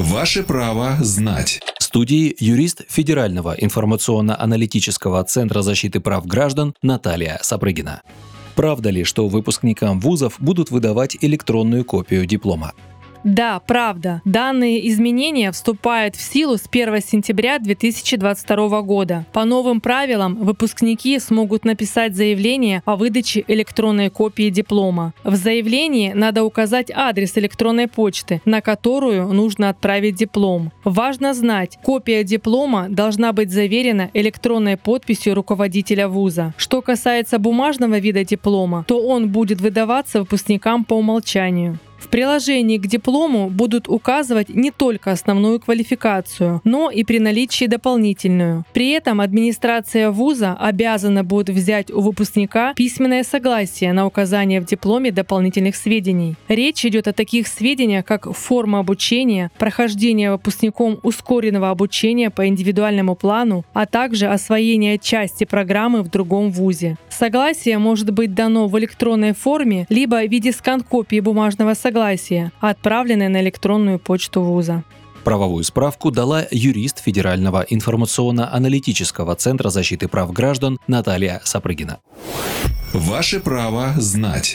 Ваше право знать. В студии юрист Федерального информационно-аналитического центра защиты прав граждан Наталья Сапрыгина. Правда ли, что выпускникам вузов будут выдавать электронную копию диплома? Да, правда. Данные изменения вступают в силу с 1 сентября 2022 года. По новым правилам выпускники смогут написать заявление о выдаче электронной копии диплома. В заявлении надо указать адрес электронной почты, на которую нужно отправить диплом. Важно знать, копия диплома должна быть заверена электронной подписью руководителя вуза. Что касается бумажного вида диплома, то он будет выдаваться выпускникам по умолчанию. В приложении к диплому будут указывать не только основную квалификацию, но и при наличии дополнительную. При этом администрация вуза обязана будет взять у выпускника письменное согласие на указание в дипломе дополнительных сведений. Речь идет о таких сведениях, как форма обучения, прохождение выпускником ускоренного обучения по индивидуальному плану, а также освоение части программы в другом вузе. Согласие может быть дано в электронной форме, либо в виде скан-копии бумажного согласия согласия, отправленное на электронную почту вуза. Правовую справку дала юрист Федерального информационно-аналитического центра защиты прав граждан Наталья Сапрыгина. Ваше право знать.